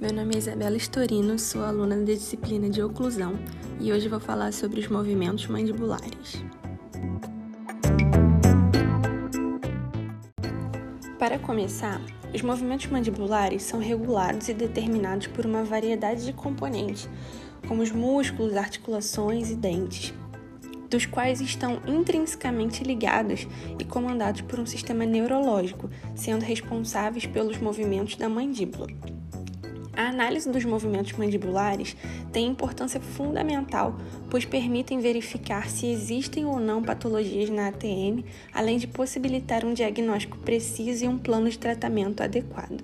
Meu nome é Isabela Storino, sou aluna da disciplina de oclusão e hoje vou falar sobre os movimentos mandibulares. Para começar, os movimentos mandibulares são regulados e determinados por uma variedade de componentes, como os músculos, articulações e dentes, dos quais estão intrinsecamente ligados e comandados por um sistema neurológico, sendo responsáveis pelos movimentos da mandíbula. A análise dos movimentos mandibulares tem importância fundamental, pois permitem verificar se existem ou não patologias na ATM, além de possibilitar um diagnóstico preciso e um plano de tratamento adequado.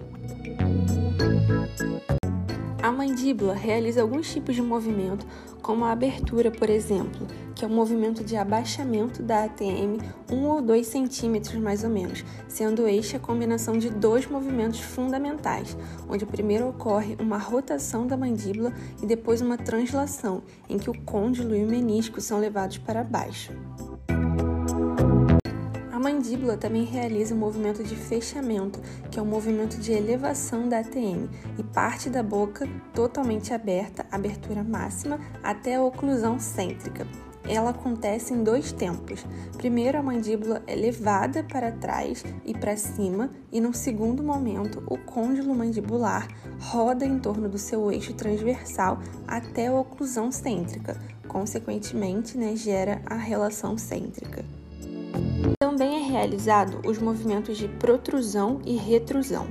A mandíbula realiza alguns tipos de movimento, como a abertura, por exemplo, que é o um movimento de abaixamento da ATM 1 ou 2 centímetros mais ou menos, sendo este a combinação de dois movimentos fundamentais, onde primeiro ocorre uma rotação da mandíbula e depois uma translação, em que o côndilo e o menisco são levados para baixo mandíbula também realiza o um movimento de fechamento, que é um movimento de elevação da ATM, e parte da boca totalmente aberta, abertura máxima, até a oclusão cêntrica. Ela acontece em dois tempos. Primeiro, a mandíbula é levada para trás e para cima, e no segundo momento, o côndilo mandibular roda em torno do seu eixo transversal até a oclusão cêntrica. Consequentemente, né, gera a relação cêntrica. Também é realizado os movimentos de protrusão e retrusão.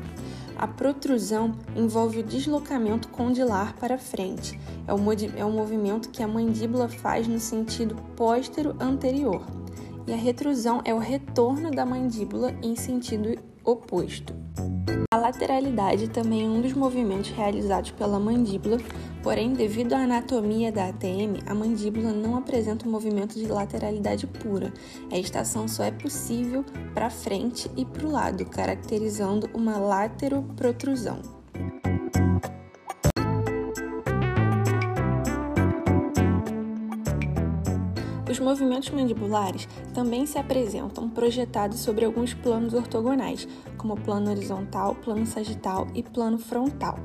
A protrusão envolve o deslocamento condilar para frente. É o, é o movimento que a mandíbula faz no sentido póstero anterior. E a retrusão é o retorno da mandíbula em sentido oposto. Lateralidade também é um dos movimentos realizados pela mandíbula, porém, devido à anatomia da ATM, a mandíbula não apresenta um movimento de lateralidade pura. A estação só é possível para frente e para o lado, caracterizando uma lateroprotrusão. Os movimentos mandibulares também se apresentam projetados sobre alguns planos ortogonais, como plano horizontal, plano sagital e plano frontal,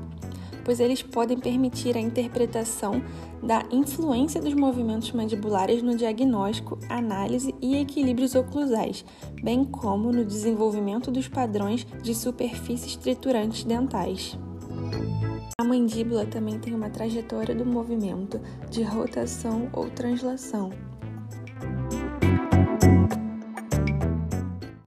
pois eles podem permitir a interpretação da influência dos movimentos mandibulares no diagnóstico, análise e equilíbrios oclusais, bem como no desenvolvimento dos padrões de superfícies triturantes dentais. A mandíbula também tem uma trajetória do movimento de rotação ou translação,